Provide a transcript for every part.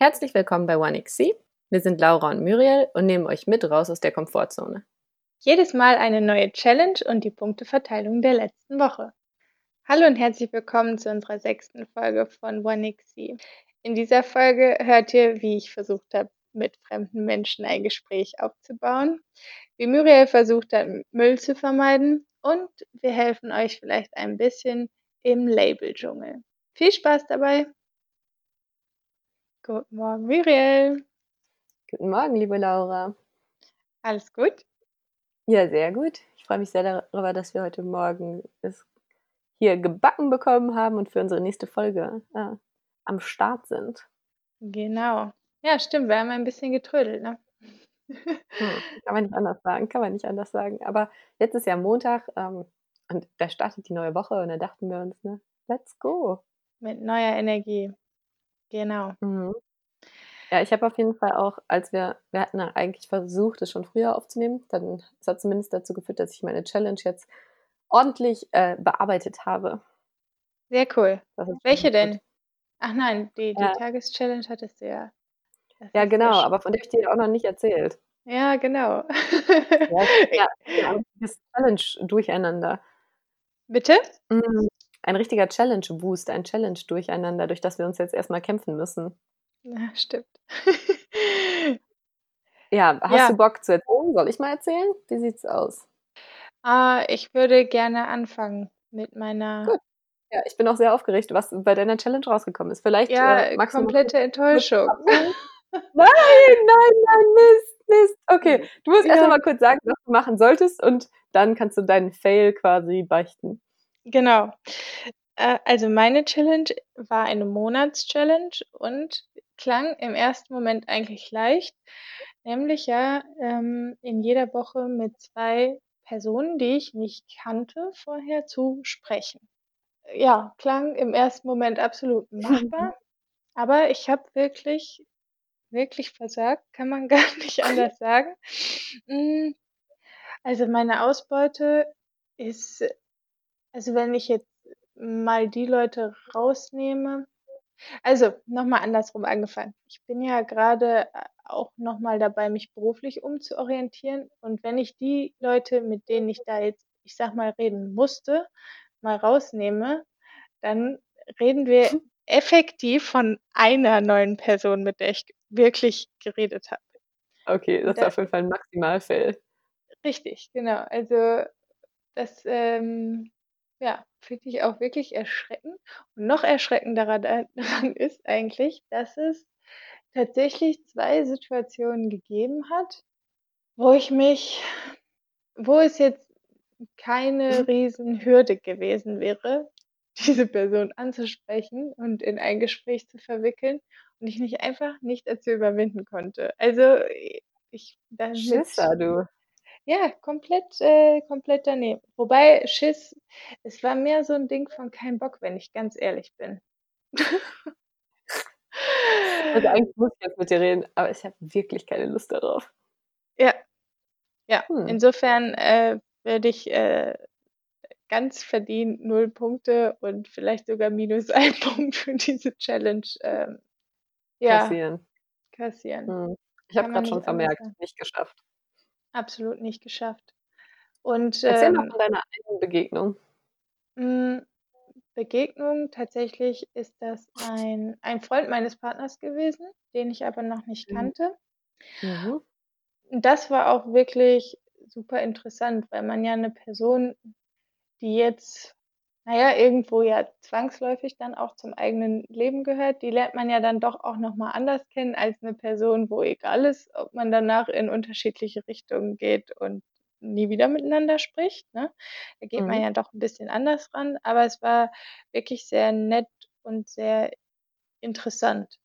Herzlich willkommen bei OneXC. Wir sind Laura und Muriel und nehmen euch mit raus aus der Komfortzone. Jedes Mal eine neue Challenge und die Punkteverteilung der letzten Woche. Hallo und herzlich willkommen zu unserer sechsten Folge von OneXC. In dieser Folge hört ihr, wie ich versucht habe, mit fremden Menschen ein Gespräch aufzubauen, wie Muriel versucht hat, Müll zu vermeiden und wir helfen euch vielleicht ein bisschen im Labeldschungel. Viel Spaß dabei! Guten Morgen, Muriel. Guten Morgen, liebe Laura. Alles gut? Ja, sehr gut. Ich freue mich sehr darüber, dass wir heute Morgen es hier gebacken bekommen haben und für unsere nächste Folge äh, am Start sind. Genau. Ja, stimmt. Wir haben ein bisschen getrödelt, ne? Hm, kann man nicht anders sagen, kann man nicht anders sagen. Aber jetzt ist ja Montag ähm, und da startet die neue Woche und da dachten wir uns, ne, let's go. Mit neuer Energie. Genau. Mhm. Ja, ich habe auf jeden Fall auch, als wir, wir hatten eigentlich versucht, es schon früher aufzunehmen, dann es hat zumindest dazu geführt, dass ich meine Challenge jetzt ordentlich äh, bearbeitet habe. Sehr cool. Welche denn? Ach nein, die, die ja. Tageschallenge hattest du ja. Das ja, genau, aber von der habe ich dir auch noch nicht erzählt. Ja, genau. ja, ja, das Challenge-Durcheinander. Bitte? Mhm ein richtiger Challenge-Boost, ein Challenge-Durcheinander, durch das wir uns jetzt erstmal kämpfen müssen. Ja, stimmt. ja, hast ja. du Bock zu erzählen? Soll ich mal erzählen? Wie sieht's aus? Uh, ich würde gerne anfangen mit meiner. Gut. Ja, ich bin auch sehr aufgeregt, was bei deiner Challenge rausgekommen ist. Vielleicht ja, äh, komplette Enttäuschung. nein, nein, nein, Mist, Mist. Okay, du musst ja. erst mal kurz sagen, was du machen solltest und dann kannst du deinen Fail quasi beichten. Genau. Äh, also meine Challenge war eine Monatschallenge und klang im ersten Moment eigentlich leicht, nämlich ja ähm, in jeder Woche mit zwei Personen, die ich nicht kannte vorher, zu sprechen. Ja, klang im ersten Moment absolut machbar, aber ich habe wirklich, wirklich versagt, kann man gar nicht anders sagen. Hm, also meine Ausbeute ist also, wenn ich jetzt mal die Leute rausnehme also, nochmal andersrum angefangen. Ich bin ja gerade äh, auch nochmal dabei, mich beruflich umzuorientieren und wenn ich die Leute, mit denen ich da jetzt, ich sag mal, reden musste, mal rausnehme, dann reden wir effektiv von einer neuen Person, mit der ich wirklich geredet habe. Okay, das ist auf jeden Fall ein Maximalfall. Richtig, genau. Also, das, ähm ja, finde ich auch wirklich erschreckend. Und noch erschreckender daran ist eigentlich, dass es tatsächlich zwei Situationen gegeben hat, wo ich mich wo es jetzt keine mhm. Riesenhürde gewesen wäre, diese Person anzusprechen und in ein Gespräch zu verwickeln und ich mich einfach nicht dazu überwinden konnte. Also, ich damit Schisser, du. Ja, komplett, äh, komplett daneben. Wobei Schiss, es war mehr so ein Ding von kein Bock, wenn ich ganz ehrlich bin. Also eigentlich muss ich jetzt mit dir reden, aber ich habe wirklich keine Lust darauf. Ja. Ja, Hm. insofern, äh, werde ich, äh, ganz verdient null Punkte und vielleicht sogar minus ein Punkt für diese Challenge, ähm, ja, Kassieren. kassieren. Mhm. Ich habe gerade schon vermerkt, nicht geschafft. Absolut nicht geschafft. Und, Erzähl mal ähm von deiner einen Begegnung. Hm, Begegnung, tatsächlich ist das ein ein Freund meines Partners gewesen, den ich aber noch nicht Mhm. kannte. Mhm. Das war auch wirklich super interessant, weil man ja eine Person, die jetzt, naja, irgendwo ja zwangsläufig dann auch zum eigenen Leben gehört, die lernt man ja dann doch auch noch mal anders kennen als eine Person, wo egal ist, ob man danach in unterschiedliche Richtungen geht und nie wieder miteinander spricht, ne? Da geht man mhm. ja doch ein bisschen anders ran, aber es war wirklich sehr nett und sehr interessant.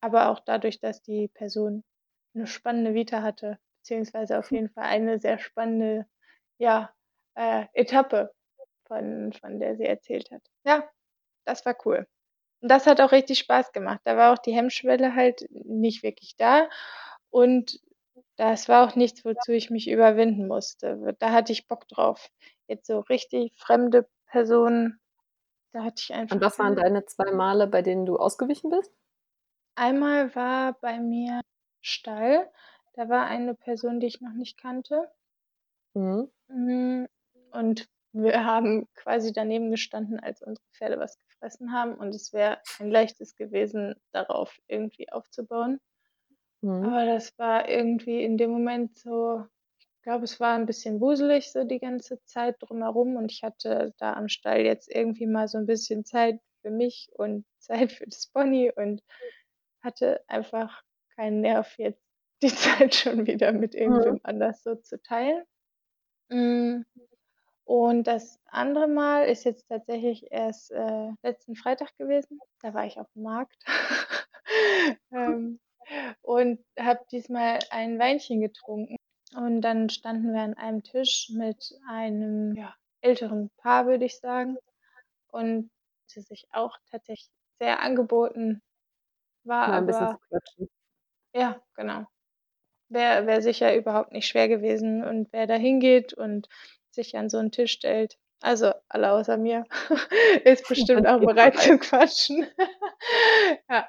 Aber auch dadurch, dass die Person eine spannende Vita hatte, beziehungsweise auf jeden Fall eine sehr spannende, ja, äh, Etappe, von von der sie erzählt hat. Ja, das war cool. Und das hat auch richtig Spaß gemacht. Da war auch die Hemmschwelle halt nicht wirklich da und das war auch nichts, wozu ich mich überwinden musste. Da hatte ich Bock drauf. Jetzt so richtig fremde Personen, da hatte ich einfach Und was waren deine zwei Male, bei denen du ausgewichen bist? Einmal war bei mir Stall. Da war eine Person, die ich noch nicht kannte. Mhm. Hm, und wir haben quasi daneben gestanden, als unsere Pferde was gefressen haben und es wäre ein Leichtes gewesen, darauf irgendwie aufzubauen. Mhm. Aber das war irgendwie in dem Moment so ich glaube, es war 'n bisschen wuselig so die ganze Zeit drumherum und ich hatte da am Stall jetzt irgendwie mal so 'n bisschen Zeit für mich und Zeit für das Pony und hatte einfach keinen Nerv, jetzt die Zeit schon wieder mit Mhm. irgendwem anders so zu teilen. Hm, und das andere Mal ist jetzt tatsächlich erst, äh, letzten Freitag gewesen. Da war ich auf'm Markt, ähm, und habe diesmal ein Weinchen getrunken und dann standen wir an einem Tisch mit einem, ja, älteren Paar, würde ich sagen. Und hatte sich auch tatsächlich sehr angeboten, war Mal 'n bisschen aber zu quatschen. Ja, genau. Wäre wäre sicher überhaupt nicht schwer gewesen und wer da hingeht und sich an so 'n Tisch stellt also, alle außer mir, ist bestimmt auch bereit zu quatschen. Ja,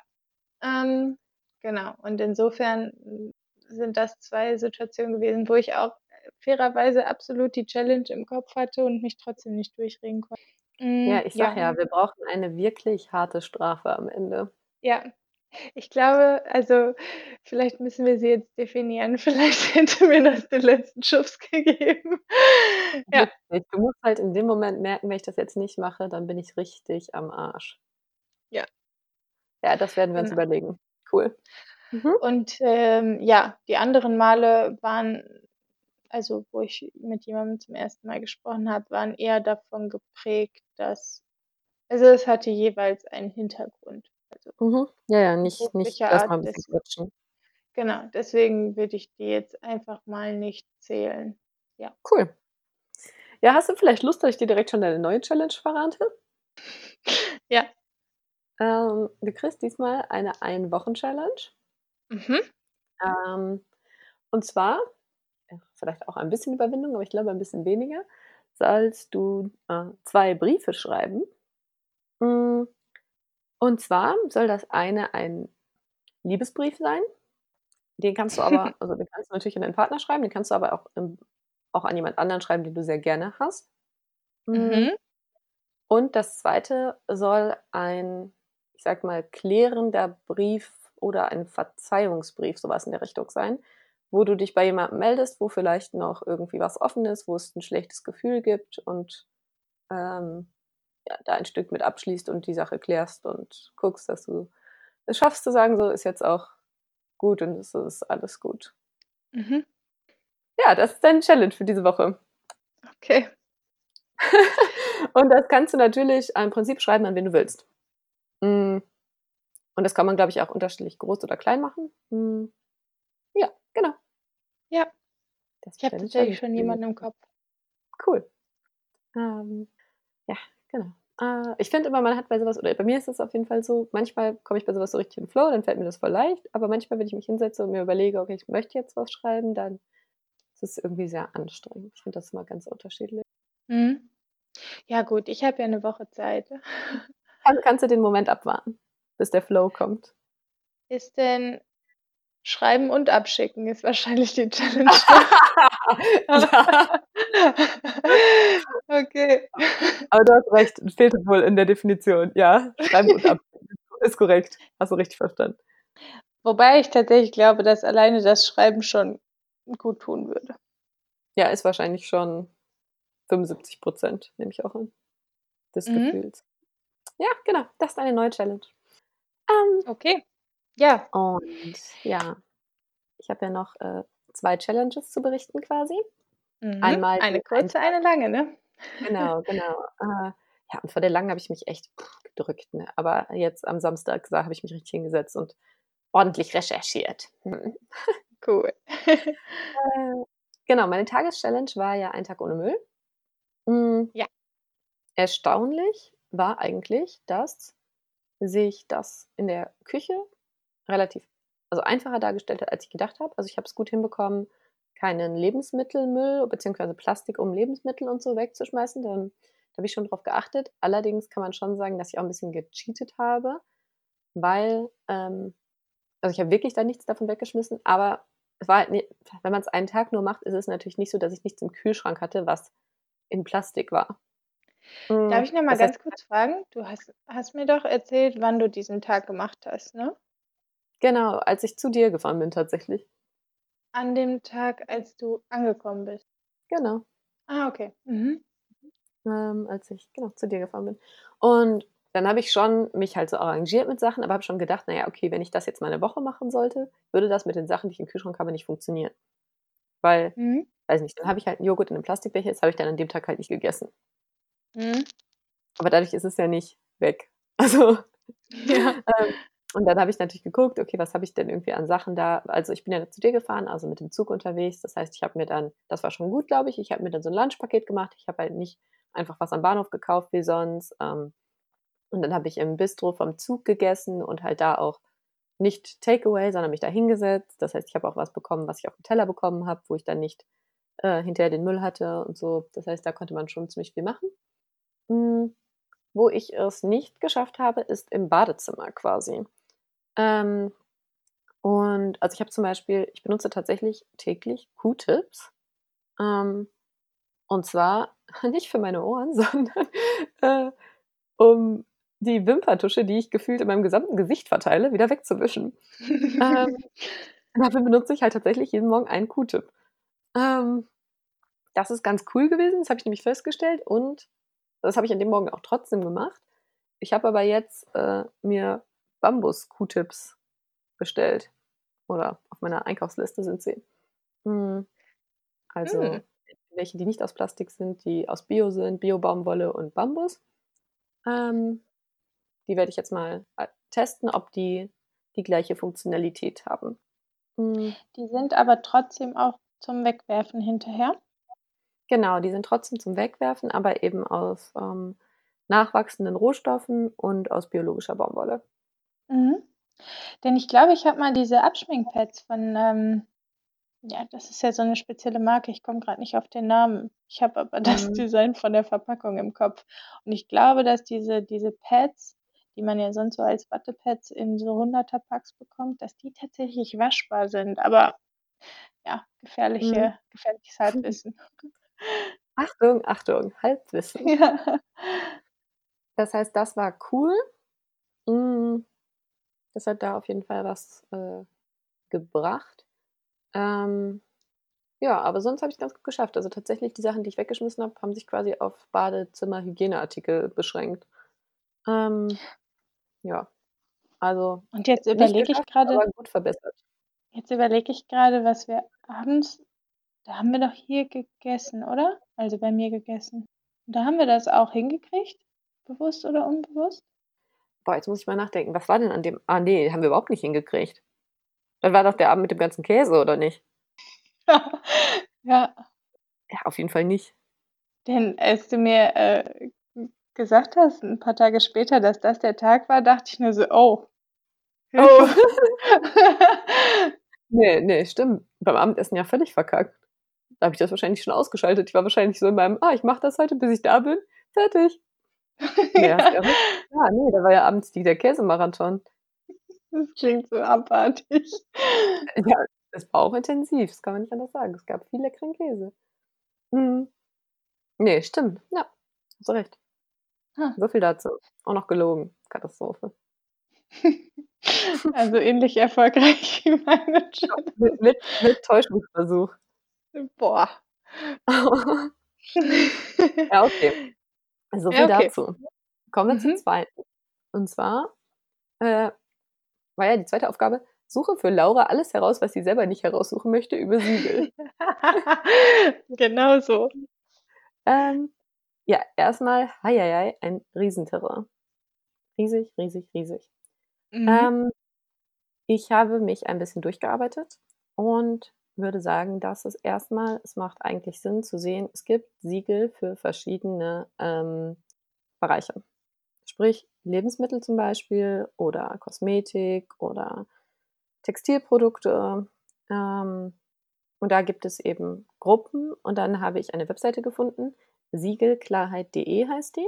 ähm, genau. Und insofern, sind das 2 Situationen gewesen, wo ich auch, fairerweise absolut die Challenge im Kopf hatte und mich trotzdem nicht durchringen konnte. Ja, Hm, ich sage ja. ja, wir brauchen eine wirklich harte Strafe am Ende. Ja, ich glaube also, vielleicht müssen wir sie jetzt definieren. Vielleicht hätte mir das den letzten Schubs gegeben. Ja. Du musst halt in dem Moment merken: „Wenn ich das jetzt nicht mache, dann bin ich richtig am Arsch.“ Ja. Ja, das werden wir uns Genau. überlegen. Cool. Mhm. Und, ähm, ja, die anderen Male waren also, wo ich mit jemandem zum 1. Mal gesprochen habe, waren eher davon geprägt, dass also, es hatte jeweils einen Hintergrund, Mhm. Ja, ja, nicht nicht Art, mal 'n bisschen des quatschen. genau, deswegen würde ich die jetzt einfach mal nicht zählen. Ja. Cool. Ja, hast du vielleicht Lust, dass ich dir direkt schon deine neue Challenge verrate? Ja. Ähm, du kriegst diesmal eine Ein-Wochen-Challenge. Mhm. Ähm, und zwar, ja, vielleicht auch ein bisschen Überwindung, aber ich glaube ein bisschen weniger, sollst du, äh, 2 Briefe schreiben. Hm, und zwar soll das eine ein Liebesbrief sein. Den kannst du aber also, den kannst du natürlich an deinen Partner schreiben, den kannst du aber auch, ähm auch an jemand anderen schreiben, den du sehr gerne hast. Hm Mhm. und das 2. soll ein, ich sage mal, klärender Brief oder ein Verzeihungsbrief, so was in der Richtung sein, wo du dich bei jemandem meldest, wo vielleicht noch irgendwie was offen ist, wo es 'n schlechtes Gefühl gibt und, ähm, ja, da ein Stück mit abschließt und die Sache klärst und guckst, dass du es schaffst zu sagen: „So, ist jetzt auch gut und es ist alles gut.“ Mhm. Ja, das ist deine Challenge für diese Woche. Okay. Und das kannst du natürlich im Prinzip schreiben, an wen du willst. Hm, und das kann man, glaube ich, auch unterschiedlich groß oder klein machen. Hm, ja, genau. Ja. Das Ich habe tatsächlich schon jemanden im. Kopf. Cool. Ähm, ja, genau. Äh, ich finde immer, man hat bei so was oder bei mir ist es auf jeden Fall so, manchmal komme ich bei so was so richtig in den Flow, dann fällt mir das voll leicht, aber manchmal, wenn ich mich hinsetze und mir überlege: „Okay, ich möchte jetzt was schreiben“, dann ist es irgendwie sehr anstrengend. Ich finde das immer ganz unterschiedlich. Mhm. Ja gut, ich habe ja 'ne Woche Zeit. Kann kannst du den Moment abwarten, bis der Flow kommt? Ist denn schreiben und abschicken ist wahrscheinlich die Challenge. Okay. Aber du hast recht, fehlt wohl in der Definition. Ja, schreiben und abschicken ist korrekt. Hast du richtig verstanden. Wobei ich tatsächlich glaube, dass alleine das Schreiben schon gut tun würde. Ja, ist wahrscheinlich schon 75 %, nehme ich auch an, des Mhm. Gefühls. Ja, genau, das ist deine neue Challenge. Ähm Okay, ja. und ja, ich habe ja noch, äh, 2 Challenges zu berichten quasi. Mhm. Einmal Eine kurze, eine lange, ne? Genau, genau. Äh, ja, und vor der langen habe ich mich echt gedrückt, ne? Aber jetzt am Samstag, habe ich mich richtig hingesetzt und ordentlich recherchiert. Mhm. Cool. Äh, genau, meine Tageschallenge war ja ein Tag ohne Müll. Hm Ja. erstaunlich war eigentlich, dass sich das in der Küche relativ also, einfacher dargestellt hat, als ich gedacht habe. Also, ich habe es gut hinbekommen, keinen Lebensmittelmüll beziehungsweise Plastik, um Lebensmittel und so wegzuschmeißen. Dann da habe ich schon drauf geachtet. Allerdings kann man schon sagen, dass ich auch 'n bisschen gecheatet habe, weil, ähm Also, ich habe wirklich da nichts davon weggeschmissen, aber es war halt ne wenn man's einen Tag nur macht, ist es natürlich nicht so, dass ich nichts im Kühlschrank hatte, was in Plastik war. Darf Hm, ich noch mal das heißt ganz kurz fragen? Du hast hast mir doch erzählt, wann du diesen Tag gemacht hast, ne? Genau, als ich zu dir gefahren bin tatsächlich. An dem Tag, als du angekommen bist? Genau. Ah, okay. Mhm. Ähm, als ich, genau, zu dir gefahren bin. Und dann habe ich schon mich halt so arrangiert mit Sachen, aber habe schon gedacht: „Na ja, okay, wenn ich das jetzt mal 'ne Woche machen sollte, würde das mit den Sachen, die ich im Kühlschrank habe, nicht funktionieren.“ Weil, Mhm. weiß nicht, dann habe ich halt 'n Joghurt in 'nem Plastikbecher, das habe ich dann an dem Tag halt nicht gegessen. Mhm. Aber dadurch ist es ja nicht weg. Also, Ja. ähm, und dann habe ich natürlich geguckt: „Okay, was habe ich denn irgendwie an Sachen da?“ Also, ich bin ja zu dir gefahren, also mit dem Zug unterwegs. Das heißt, ich habe mir dann das war schon gut, glaube ich. Ich habe mir dann so 'n Lunchpaket gemacht. Ich habe halt nicht einfach was am Bahnhof gekauft wie sonst. Ähm, und dann habe ich im Bistro vom Zug gegessen und halt da auch nicht Takeaway, sondern mich da hingesetzt. Das heißt, ich habe auch was bekommen, was ich aufm Teller bekommen habe, wo ich dann nicht, äh, hinterher den Müll hatte und so. Das heißt, da konnte man schon ziemlich viel machen. Hm, wo ich es nicht geschafft habe, ist im Badezimmer quasi. Ähm, und also, ich habe zum Beispiel ich benutze tatsächlich täglich Q-Tips, ähm, und zwar nicht für meine Ohren, sondern, äh, um die Wimperntusche, die ich gefühlt in meinem gesamten Gesicht verteile, wieder wegzuwischen. Ähm, dafür benutze ich halt tatsächlich jeden Morgen einen Q-Tip. Ähm, das ist ganz cool gewesen, das habe ich nämlich festgestellt und das habe ich an dem Morgen auch trotzdem gemacht. Ich habe aber jetzt, äh, mir Bambus-Q-Tips bestellt oder auf meiner Einkaufsliste sind sie. Hm, Hm. also, welche, die nicht aus Plastik sind, die aus Bio sind, Bio-Baumwolle und Bambus. Ähm, die werde ich jetzt mal, äh, testen, ob die die gleiche Funktionalität haben. Hm. Die sind aber trotzdem auch zum Wegwerfen hinterher? Genau, die sind trotzdem zum Wegwerfen, aber eben aus, ähm, nachwachsenden Rohstoffen und aus biologischer Baumwolle. Mhm. Denn ich glaube, ich habe mal diese Abschminkpads von, ähm ja, das ist ja so 'ne spezielle Marke, ich komme grad nicht auf den Namen. Ich habe aber das Mhm. Design von der Verpackung im Kopf. Und ich glaube, dass diese diese Pads, die man ja sonst so als Wattepads in so Hunderter-Packs bekommt, dass die tatsächlich waschbar sind, aber ja, Mhm. gefährliche gefährliches Halbwissen. Achtung, Achtung, Halbwissen. Ja. Das heißt, das war cool. Hm, das hat da auf jeden Fall was, äh, gebracht. Ähm, ja, aber sonst habe ich's ganz gut geschafft. Also, tatsächlich die Sachen, die ich weggeschmissen habe, haben sich quasi auf Badezimmer-Hygieneartikel beschränkt. Ähm, ja, also, Und jetzt überlege ich aber gut verbessert. jetzt überlege ich grade, was wir abends da haben wir doch hier gegessen, oder? Also, bei mir gegessen. Da haben wir das auch hingekriegt, bewusst oder unbewusst? Boah, jetzt muss ich mal nachdenken. Was war denn an dem ah, ne, haben wir überhaupt nicht hingekriegt. Das war doch der Abend mit dem ganzen Käse, oder nicht? Ja. Ja, auf jeden Fall nicht. Denn als du mir, äh, gesagt hast 'n paar Tage später, dass das der Tag war, dachte ich nur so: „Oh, Oh. Hilfe.“ Ne, ne, stimmt. Beim Abendessen ja völlig verkackt. Da habe ich das wahrscheinlich schon ausgeschaltet. Ich war wahrscheinlich so in meinem: „Ah, ich mache das heute, bis ich da bin. Fertig.“ Ne, hast Ja. ja recht. Ja, ne, da war ja abends die der Käsemarathon. Das klingt so abartig. Ja, es war auch intensiv, das kann man nicht anders sagen. Es gab viel leckeren Käse. Mhm. Ne, stimmt. Ja, hast du recht. Ha. So viel dazu. Auch noch gelogen. Katastrophe. Also, ähnlich erfolgreich wie meine Ja, mit mit mit Täuschungsversuch. Boah. Ja, okay. So Ja, viel okay. dazu. Kommen wir Mhm. 2. Und zwar, äh, war ja die 2. Aufgabe: „Suche für Laura alles heraus, was sie selber nicht heraussuchen möchte über Siegel.“ Genau so. Ähm, ja, erst mal, hei, hei, hei, ein Riesenterrain. Riesig, riesig, riesig. Mhm. Ähm, ich habe mich ein bisschen durchgearbeitet und würde sagen, dass es erst mal es macht eigentlich Sinn zu sehen, es gibt Siegel für verschiedene, ähm, Bereiche. Sprich, Lebensmittel zum Beispiel oder Kosmetik oder Textilprodukte. Ähm, und da gibt es eben Gruppen und dann habe ich eine Webseite gefunden, siegelklarheit.de heißt die.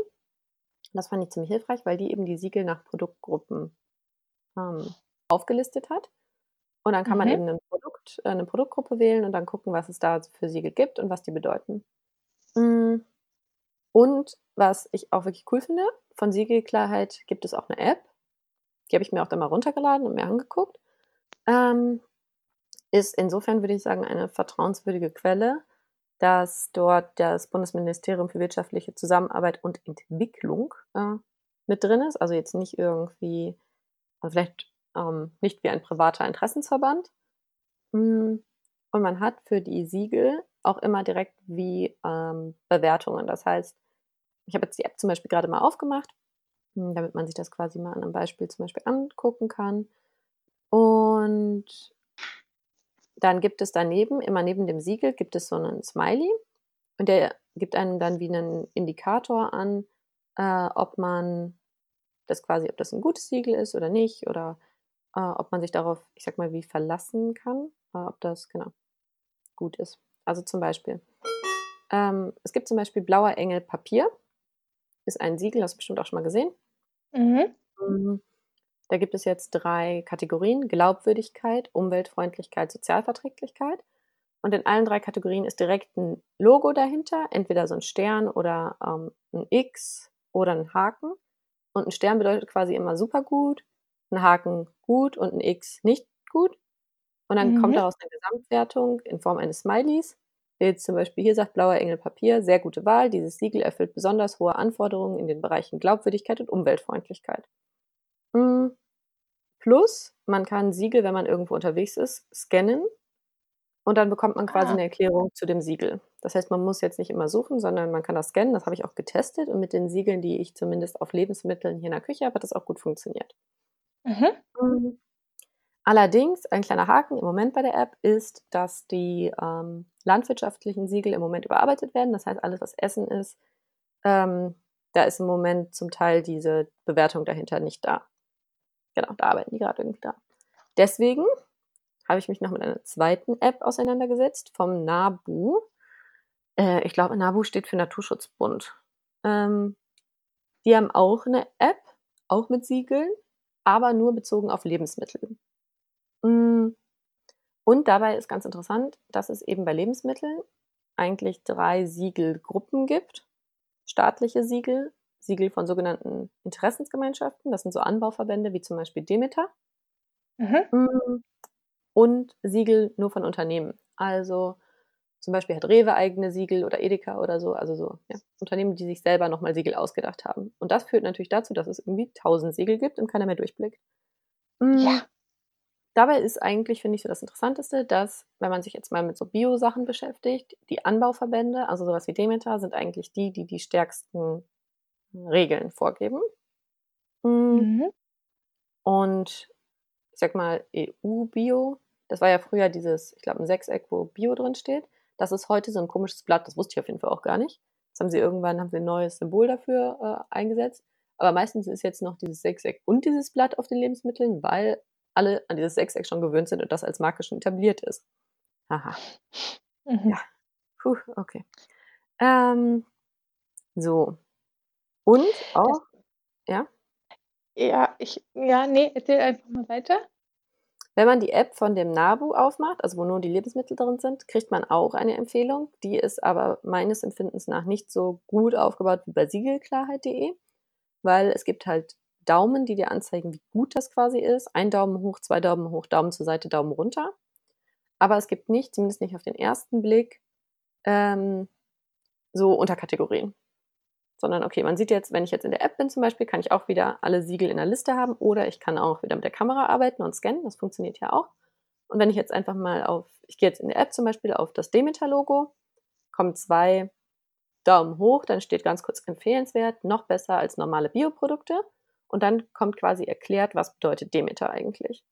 Das fand ich ziemlich hilfreich, weil die eben die Siegel nach Produktgruppen, ähm, aufgelistet hat. Und dann kann man Mhm. eben 'nen Produkt äh, 'ne Produktgruppe wählen und dann gucken, was es da für Siegel gibt und was die bedeuten. Hm, und was ich auch wirklich cool finde, von Siegelklarheit gibt es auch 'ne App. Die habe ich mir auch dann mal runtergeladen und mir angeguckt. Ähm, ist insofern, würde ich sagen, eine vertrauenswürdige Quelle, dass dort das Bundesministerium für wirtschaftliche Zusammenarbeit und Entwicklung, äh, mit drin ist. Also, jetzt nicht irgendwie also, vielleicht, ähm, nicht wie ein privater Interessensverband. Hm, und man hat für die Siegel auch immer direkt wie, ähm, Bewertungen. Das heißt, ich habe jetzt die App zum Beispiel grade mal aufgemacht, hm, damit man sich das quasi mal an 'nem Beispiel zum Beispiel angucken kann. Und dann gibt es daneben immer neben dem Siegel gibt es so 'nen Smiley und der gibt einem dann wie 'nen Indikator an, äh, ob man das quasi ob das 'n gutes Siegel ist oder nicht oder, äh, ob man sich darauf, ich sage mal, wie verlassen kann, ob das genau gut ist. Also, zum Beispiel, ähm, es gibt zum Beispiel Blauer Engel Papier. Ist ein Siegel, hast du bestimmt auch schon mal gesehen. Mhm. Hm, da gibt es jetzt 3 Kategorien: Glaubwürdigkeit, Umweltfreundlichkeit, Sozialverträglichkeit. Und in allen 3 Kategorien ist direkt 'n Logo dahinter, entweder so 'n Stern oder, ähm, 'n X oder 'n Haken. Und 'n Stern bedeutet quasi immer supergut, 'n Haken gut und 'n X nicht gut. Und dann kommt Mhm. daraus 'ne Gesamtwertung in Form eines Smileys, jetzt zum Beispiel hier sagt: „Blauer Engel Papier, sehr gute Wahl. Dieses Siegel erfüllt besonders hohe Anforderungen in den Bereichen Glaubwürdigkeit und Umweltfreundlichkeit.“ Hm, plus man kann Siegel, wenn man irgendwo unterwegs ist, scannen und dann bekommt man quasi Ah. 'ne Erklärung zu dem Siegel. Das heißt, man muss jetzt nicht immer suchen, sondern man kann das scannen. Das habe ich auch getestet und mit den Siegeln, die ich zumindest auf Lebensmitteln hier in der Küche habe, hat das auch gut funktioniert. Mhm. Allerdings, ein kleiner Haken im Moment bei der App ist, dass die, ähm, landwirtschaftlichen Siegel im Moment überarbeitet werden. Das heißt, alles, was Essen ist, ähm, da ist im Moment zum Teil diese Bewertung dahinter nicht da. Genau, da arbeiten die grad irgendwie dran. Deswegen habe ich mich noch mit einer 2. App auseinandergesetzt vom NABU. Äh, ich glaube, NABU steht für Naturschutzbund. Ähm, die haben auch 'ne App, auch mit Siegeln, aber nur bezogen auf Lebensmittel. Hm, und dabei ist ganz interessant, dass es eben bei Lebensmitteln eigentlich 3 Siegelgruppen gibt. Staatliche Siegel, Siegel von sogenannten Interessensgemeinschaften, das sind so Anbauverbände wie zum Beispiel Demeter. Mhm. Hm, und Siegel nur von Unternehmen. Also, zum Beispiel hat Rewe eigene Siegel oder Edeka oder so, also so, ja, Unternehmen, die sich selber noch mal Siegel ausgedacht haben. Und das führt natürlich dazu, dass es irgendwie 1.000 Siegel gibt und keiner mehr durchblickt. Hm, Ja. Dabei ist eigentlich, finde ich, so das Interessanteste, dass, wenn man sich jetzt mal mit so Biosachen beschäftigt, die Anbauverbände, also so was wie Demeter, sind eigentlich die, die die stärksten Regeln vorgeben. Hm Mhm. und ich sage mal, EU-Bio, das war ja früher dieses, ich glaube, 'n Sechseck, wo Bio drinsteht. Das ist heute so 'n komisches Blatt, das wusste ich auf jeden Fall auch gar nicht. Das haben sie irgendwann haben sie 'n neues Symbol dafür, äh, eingesetzt. Aber meistens ist jetzt noch dieses Sechseck und dieses Blatt auf den Lebensmitteln, weil alle an dieses Sechseck schon gewöhnt sind und das als Marke schon etabliert ist. Aha. Ja, Mhm. puh, okay. Ähm, so. Und auch ja? Ja, ich ja, ne, erzähl einfach mal weiter. Wenn man die App von dem NABU aufmacht, also wo nur die Lebensmittel drin sind, kriegt man auch eine Empfehlung. Die ist aber meines Empfindens nach nicht so gut aufgebaut wie bei siegelklarheit.de, weil es gibt halt Daumen, die dir anzeigen, wie gut das quasi ist. 1 Daumen hoch, 2 Daumen hoch, Daumen zur Seite, Daumen runter. Aber es gibt nicht, zumindest nicht auf den 1. Blick, ähm, so Unterkategorien. Sondern, okay, man sieht jetzt, wenn ich jetzt in der App bin zum Beispiel, kann ich auch wieder alle Siegel in der Liste haben oder ich kann auch wieder mit der Kamera arbeiten und scannen, das funktioniert ja auch. Und wenn ich jetzt einfach mal auf ich gehe jetzt in der App zum Beispiel auf das Demeter-Logo, kommen 2 Daumen hoch, dann steht ganz kurz empfehlenswert, noch besser als normale Bioprodukte. Und dann kommt quasi erklärt, was bedeutet Demeter eigentlich.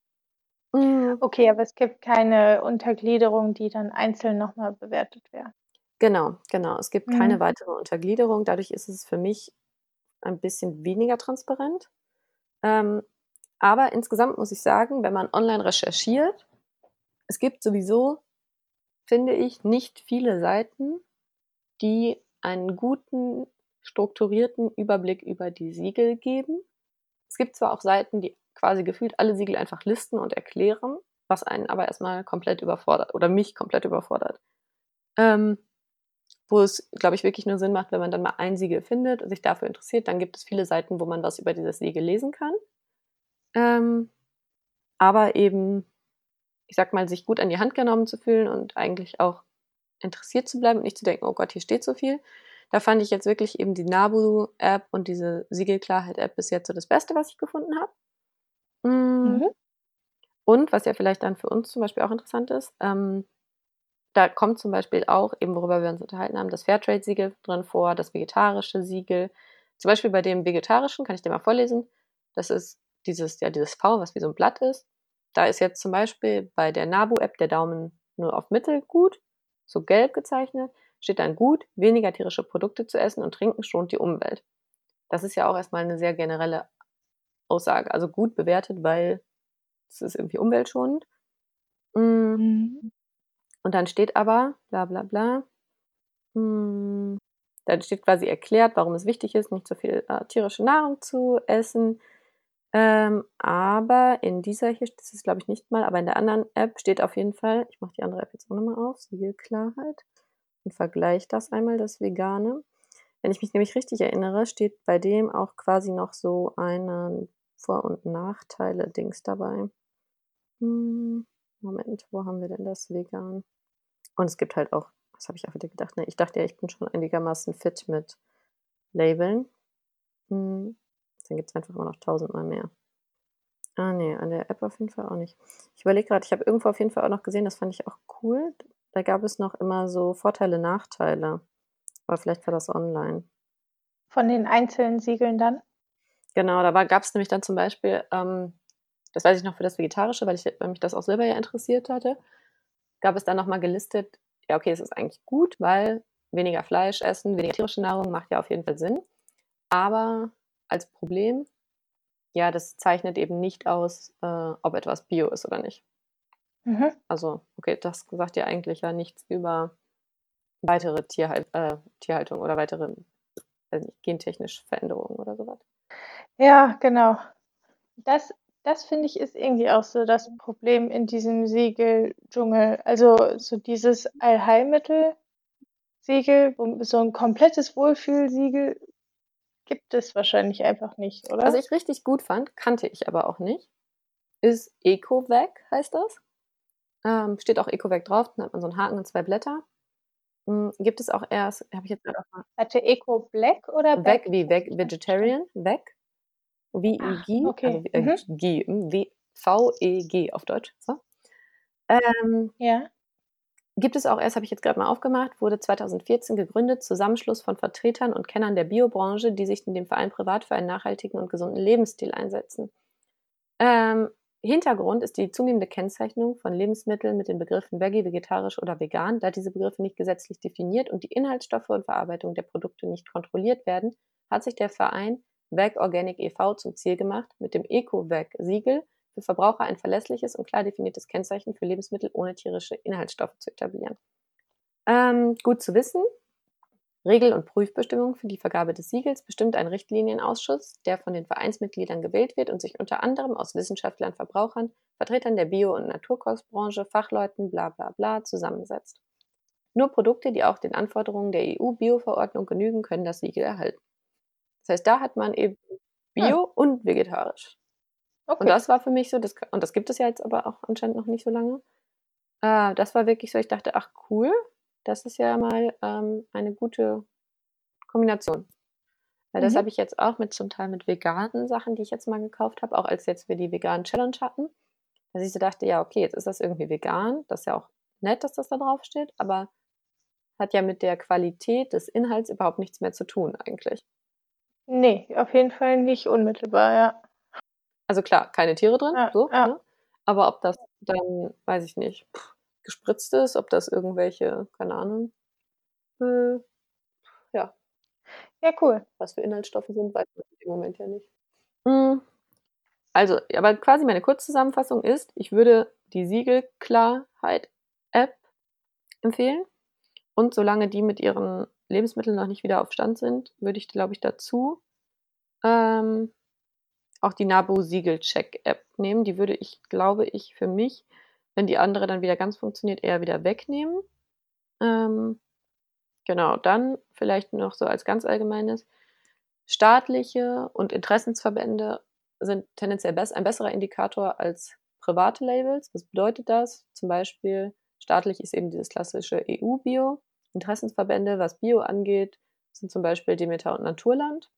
Hm. Okay, aber es gibt keine Untergliederung, die dann einzeln noch mal bewertet wäre? Genau, genau. Es gibt keine Mhm. weitere Untergliederung. Dadurch ist es für mich ein bisschen weniger transparent. Ähm, aber insgesamt muss ich sagen, wenn man online recherchiert es gibt sowieso, finde ich, nicht viele Seiten, die einen guten, strukturierten Überblick über die Siegel geben. Es gibt zwar auch Seiten, die quasi gefühlt alle Siegel einfach listen und erklären, was einen aber erstmal komplett überfordert oder mich komplett überfordert. Ähm, wo es, glaube ich, wirklich nur Sinn macht, wenn man dann mal ein Siegel findet und sich dafür interessiert, dann gibt es viele Seiten, wo man was über dieses Siegel lesen kann. Ähm, aber eben, ich sag mal, sich gut an die Hand genommen zu fühlen und eigentlich auch interessiert zu bleiben und nicht zu denken, oh Gott, hier steht so viel. Da fand ich jetzt wirklich eben die Nabu-App und diese Siegelklarheit-App bis jetzt so das Beste, was ich gefunden habe. Mm. Mhm. Und was ja vielleicht dann für uns zum Beispiel auch interessant ist, ähm, da kommt zum Beispiel auch, eben worüber wir uns unterhalten haben, das Fairtrade-Siegel drin vor, das vegetarische Siegel. Zum Beispiel bei dem vegetarischen, kann ich dir mal vorlesen, das ist dieses, ja, dieses V, was wie so ein Blatt ist. Da ist jetzt zum Beispiel bei der Nabu-App der Daumen nur auf Mittel gut, so gelb gezeichnet, steht dann gut, weniger tierische Produkte zu essen und trinken schont die Umwelt. Das ist ja auch erstmal eine sehr generelle Aussage. Also gut bewertet, weil es ist irgendwie umweltschonend. Mm. Mhm. Und dann steht aber, bla bla bla, mm, dann steht quasi erklärt, warum es wichtig ist, nicht so viel äh, tierische Nahrung zu essen. Ähm, aber in dieser hier, das ist glaube ich nicht mal, aber in der anderen App steht auf jeden Fall, ich mache die andere App jetzt auch nochmal auf, Siegelklarheit und vergleiche das einmal, das Vegane. Wenn ich mich nämlich richtig erinnere, steht bei dem auch quasi noch so ein Vor- und Nachteile-Dings dabei. Hm, Moment, wo haben wir denn das vegan? Und es gibt halt auch, was habe ich auch wieder gedacht? Ne? Ich dachte ja, ich bin schon einigermaßen fit mit Labeln. Hm, dann gibt es einfach immer noch tausendmal mehr. Ah, nee, an der App auf jeden Fall auch nicht. Ich überlege gerade, ich habe irgendwo auf jeden Fall auch noch gesehen, das fand ich auch cool. Da gab es noch immer so Vorteile, Nachteile. Aber vielleicht war das online. Von den einzelnen Siegeln dann? Genau, da gab es nämlich dann zum Beispiel, ähm, das weiß ich noch für das Vegetarische, weil, ich, weil mich das auch selber ja interessiert hatte, gab es dann nochmal gelistet, ja, okay, es ist eigentlich gut, weil weniger Fleisch essen, weniger tierische Nahrung macht ja auf jeden Fall Sinn. Aber als Problem, ja, das zeichnet eben nicht aus, äh, ob etwas Bio ist oder nicht. Mhm. Also, okay, das sagt ja eigentlich ja nichts über weitere Tierhalt, äh, Tierhaltung oder weitere nicht, gentechnische Veränderungen oder sowas. Ja, genau. Das, das finde ich ist irgendwie auch so das Problem in diesem Siegeldschungel. Also so dieses Allheilmittel-Siegel, so ein komplettes Wohlfühlsiegel gibt es wahrscheinlich einfach nicht, oder? Was ich richtig gut fand, kannte ich aber auch nicht, ist EcoVac, heißt das. Ähm, steht auch EcoVac drauf, dann hat man so einen Haken und zwei Blätter. Hm, gibt es auch erst, habe ich jetzt gerade auch mal. Hatte Eco Black oder Veg wie Veg, Vegetarian, Veg. V-E-G, okay. also äh, G, hm, V-E-G auf Deutsch. So. Ähm, ja. Gibt es auch erst, habe ich jetzt gerade mal aufgemacht, wurde 2014 gegründet, Zusammenschluss von Vertretern und Kennern der Biobranche, die sich in dem Verein privat für einen nachhaltigen und gesunden Lebensstil einsetzen. Ähm, Hintergrund ist die zunehmende Kennzeichnung von Lebensmitteln mit den Begriffen Veggie, vegetarisch oder vegan, da diese Begriffe nicht gesetzlich definiert und die Inhaltsstoffe und Verarbeitung der Produkte nicht kontrolliert werden, hat sich der Verein Veg Organic e.V. zum Ziel gemacht, mit dem Eco-Veg-Siegel für Verbraucher ein verlässliches und klar definiertes Kennzeichen für Lebensmittel ohne tierische Inhaltsstoffe zu etablieren. Ähm, gut zu wissen, Regel- und Prüfbestimmungen für die Vergabe des Siegels bestimmt ein Richtlinienausschuss, der von den Vereinsmitgliedern gewählt wird und sich unter anderem aus Wissenschaftlern, Verbrauchern, Vertretern der Bio- und Naturkostbranche, Fachleuten, bla bla bla zusammensetzt. Nur Produkte, die auch den Anforderungen der EU-Bio-Verordnung genügen, können das Siegel erhalten. Das heißt, da hat man eben Bio ja. und vegetarisch. Okay. Und das war für mich so, das, und das gibt es ja jetzt aber auch anscheinend noch nicht so lange. Äh, das war wirklich so, ich dachte, ach cool, das ist ja mal ähm, eine gute Kombination. Weil das mhm. habe ich jetzt auch mit zum Teil mit veganen Sachen, die ich jetzt mal gekauft habe, auch als jetzt wir die veganen Challenge hatten. Dass ich so dachte, ja, okay, jetzt ist das irgendwie vegan. Das ist ja auch nett, dass das da drauf steht, aber hat ja mit der Qualität des Inhalts überhaupt nichts mehr zu tun eigentlich. Nee, auf jeden Fall nicht unmittelbar, ja. Also klar, keine Tiere drin, ja, so, ja. Ne? aber ob das dann, weiß ich nicht, pff, gespritzt ist, ob das irgendwelche, keine Ahnung, äh, ja. Ja, cool. Was für Inhaltsstoffe sind, weiß man im Moment ja nicht. Mhm. Also, aber quasi meine Kurzzusammenfassung ist, ich würde die Siegelklarheit-App empfehlen. Und solange die mit ihren Lebensmitteln noch nicht wieder auf Stand sind, würde ich, glaube ich, dazu ähm, auch die Nabu Siegel Check App nehmen. Die würde ich, glaube ich, für mich wenn die andere dann wieder ganz funktioniert, eher wieder wegnehmen. Ähm, genau, dann vielleicht noch so als ganz allgemeines, staatliche und Interessensverbände sind tendenziell best, ein besserer Indikator als private Labels. Was bedeutet das? Zum Beispiel staatlich ist eben dieses klassische EU-Bio. Interessensverbände, was Bio angeht, sind zum Beispiel Demeter und Naturland.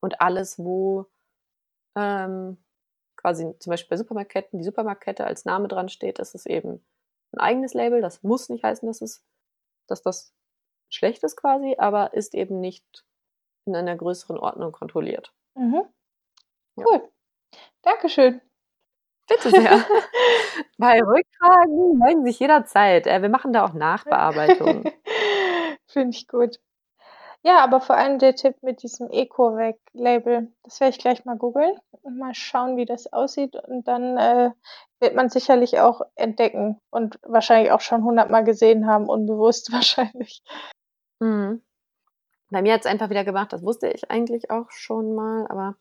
Und alles, wo ähm, quasi zum Beispiel bei Supermarktketten die Supermarktkette als Name dran steht, ist es eben ein eigenes Label. Das muss nicht heißen, dass es, dass das schlecht ist quasi, aber ist eben nicht in einer größeren Ordnung kontrolliert. Mhm. Cool. Ja. Dankeschön. Bitte sehr. Bei Rückfragen melden sich jederzeit. Äh, wir machen da auch Nachbearbeitungen. Finde ich gut. Ja, aber vor allem der Tipp mit diesem Eco-Weg-Label, das werde ich gleich mal googeln und mal schauen, wie das aussieht. Und dann äh, wird man sicherlich auch entdecken und wahrscheinlich auch schon hundertmal gesehen haben, unbewusst wahrscheinlich. Mhm. Bei mir hat es einfach wieder gemacht, das wusste ich eigentlich auch schon mal, aber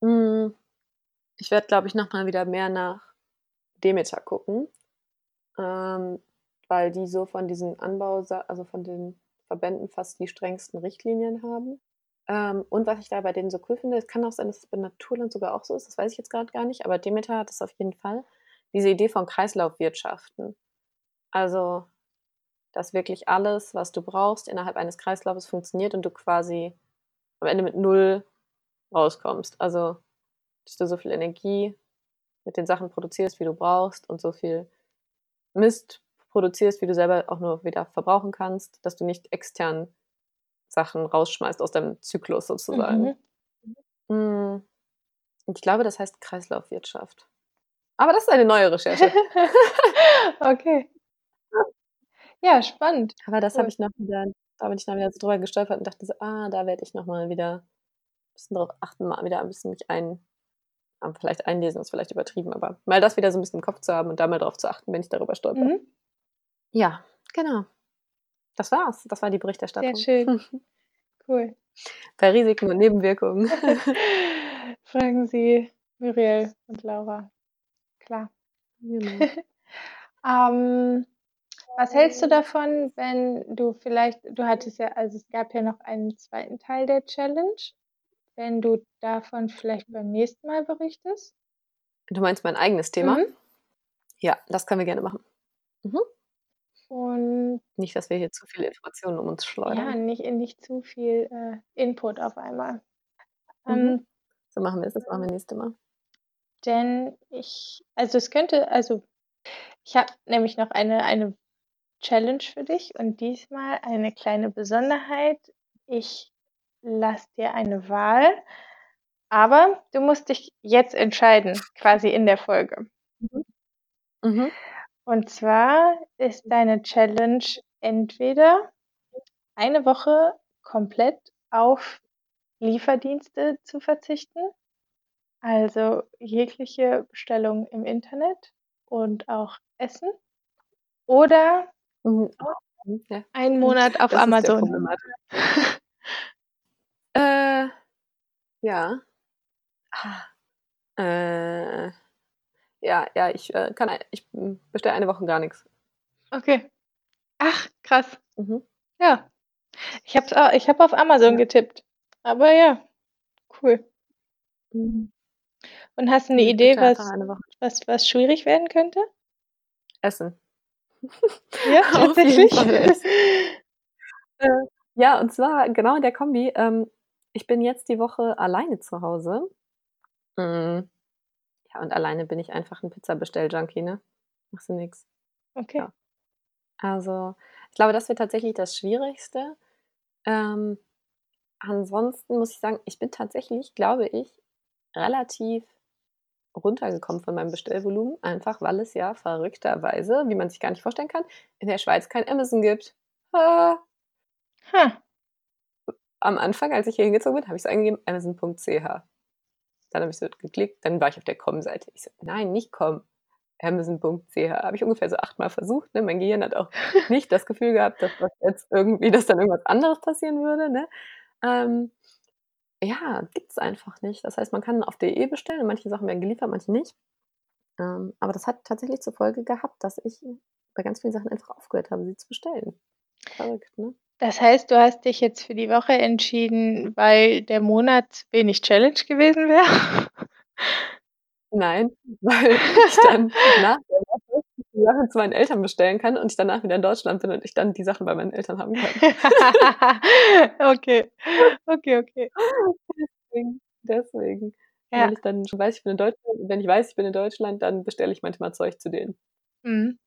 mh, ich werde, glaube ich, nochmal wieder mehr nach Demeter gucken, ähm, weil die so von diesen Anbau, also von den Verbänden fast die strengsten Richtlinien haben. Ähm, und was ich da bei denen so cool finde, es kann auch sein, dass es bei Naturland sogar auch so ist, das weiß ich jetzt gerade gar nicht, aber Demeter hat es auf jeden Fall, diese Idee von Kreislaufwirtschaften. Also, dass wirklich alles, was du brauchst, innerhalb eines Kreislaufes funktioniert und du quasi am Ende mit null rauskommst. Also, dass du so viel Energie mit den Sachen produzierst, wie du brauchst und so viel Mist produzierst, wie du selber auch nur wieder verbrauchen kannst, dass du nicht extern Sachen rausschmeißt aus deinem Zyklus sozusagen. Mhm. Und ich glaube, das heißt Kreislaufwirtschaft. Aber das ist eine neue Recherche. okay. Ja, spannend. Aber das cool. habe ich noch wieder, da bin ich dann wieder so drüber gestolpert und dachte so, ah, da werde ich nochmal wieder ein bisschen drauf achten, mal wieder ein bisschen mich ein, vielleicht einlesen ist vielleicht übertrieben, aber mal das wieder so ein bisschen im Kopf zu haben und da mal drauf zu achten, wenn ich darüber stolper. Mhm. Ja, genau. Das war's. Das war die Berichterstattung. Sehr schön. Cool. Bei Risiken und Nebenwirkungen. Fragen Sie Muriel und Laura. Klar. Genau. ähm, was hältst du davon, wenn du vielleicht, du hattest ja, also es gab ja noch einen zweiten Teil der Challenge, wenn du davon vielleicht beim nächsten Mal berichtest? Du meinst mein eigenes Thema? Mhm. Ja, das können wir gerne machen. Mhm. Und nicht, dass wir hier zu viele Informationen um uns schleudern. Ja, nicht, nicht zu viel äh, Input auf einmal. Mhm. Ähm, so machen wir es, das machen wir nächste Mal. Denn ich, also es könnte, also ich habe nämlich noch eine, eine Challenge für dich und diesmal eine kleine Besonderheit. Ich lasse dir eine Wahl, aber du musst dich jetzt entscheiden, quasi in der Folge. Mhm. Und zwar ist deine Challenge entweder eine Woche komplett auf Lieferdienste zu verzichten, also jegliche Bestellung im Internet und auch Essen, oder mhm. ja. einen Monat auf das Amazon. äh, ja. Ah. Äh, ja, ja, ich äh, kann, ich bestelle eine Woche gar nichts. Okay. Ach, krass. Mhm. Ja. Ich habe ich hab auf Amazon ja. getippt. Aber ja, cool. Mhm. Und hast du eine ich Idee, was, was, was schwierig werden könnte? Essen. Ja, tatsächlich. äh, ja, und zwar genau in der Kombi. Ähm, ich bin jetzt die Woche alleine zu Hause. Mhm. Ja, und alleine bin ich einfach ein Pizzabestell-Junkie, ne? Machst du nix. Okay. Ja. Also, ich glaube, das wird tatsächlich das Schwierigste. Ähm, ansonsten muss ich sagen, ich bin tatsächlich, glaube ich, relativ runtergekommen von meinem Bestellvolumen, einfach weil es ja verrückterweise, wie man sich gar nicht vorstellen kann, in der Schweiz kein Amazon gibt. Ah. Huh. Am Anfang, als ich hier hingezogen bin, habe ich es eingegeben, amazon.ch. Dann habe ich so geklickt, dann war ich auf der Com-Seite. Ich so, nein, nicht com. Amazon.ch. Habe ich ungefähr so achtmal versucht. Ne? Mein Gehirn hat auch nicht das Gefühl gehabt, dass das jetzt irgendwie, dass dann irgendwas anderes passieren würde. Ne? Ähm, ja, gibt es einfach nicht. Das heißt, man kann auf DE bestellen und manche Sachen werden geliefert, manche nicht. Ähm, aber das hat tatsächlich zur Folge gehabt, dass ich bei ganz vielen Sachen einfach aufgehört habe, sie zu bestellen. Verrückt, ne? Das heißt, du hast dich jetzt für die Woche entschieden, weil der Monat wenig Challenge gewesen wäre? Nein, weil ich dann nach der Woche die Sachen zu meinen Eltern bestellen kann und ich danach wieder in Deutschland bin und ich dann die Sachen bei meinen Eltern haben kann. Okay. Okay, okay. Deswegen deswegen. Ja. Wenn ich dann schon weiß, ich bin in Deutschland wenn ich weiß, ich bin in Deutschland, dann bestelle ich manchmal Zeug zu denen. Mhm.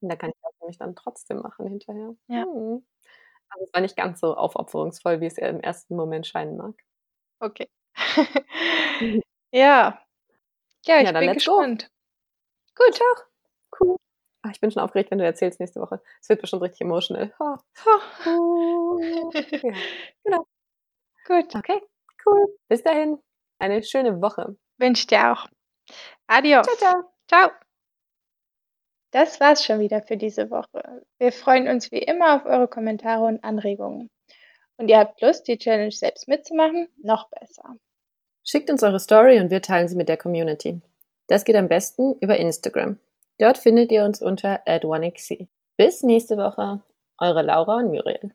Und da kann ich das nämlich dann trotzdem machen hinterher. Ja. Mhm. Also, es war nicht ganz so aufopferungsvoll, wie es im ersten Moment scheinen mag. Okay. Ja. Ja, ich Ja, bin let's go. gespannt. Gut. Tja, cool. Ah, ich bin schon aufgeregt, wenn du erzählst nächste Woche. Es wird bestimmt richtig emotional. Ha. Uh, ja, genau. Gut. Okay, cool. Bis dahin. Eine schöne Woche. Wünsche ich dir auch. Adios. Tschau, tschau. Tschau. Das war's schon wieder für diese Woche. Wir freuen uns wie immer auf eure Kommentare und Anregungen. Und ihr habt Lust, die Challenge selbst mitzumachen? Noch besser. Schickt uns eure Story und wir teilen sie mit der Community. Das geht am besten über Instagram. Dort findet ihr uns unter @1xc. Bis nächste Woche. Eure Laura und Muriel.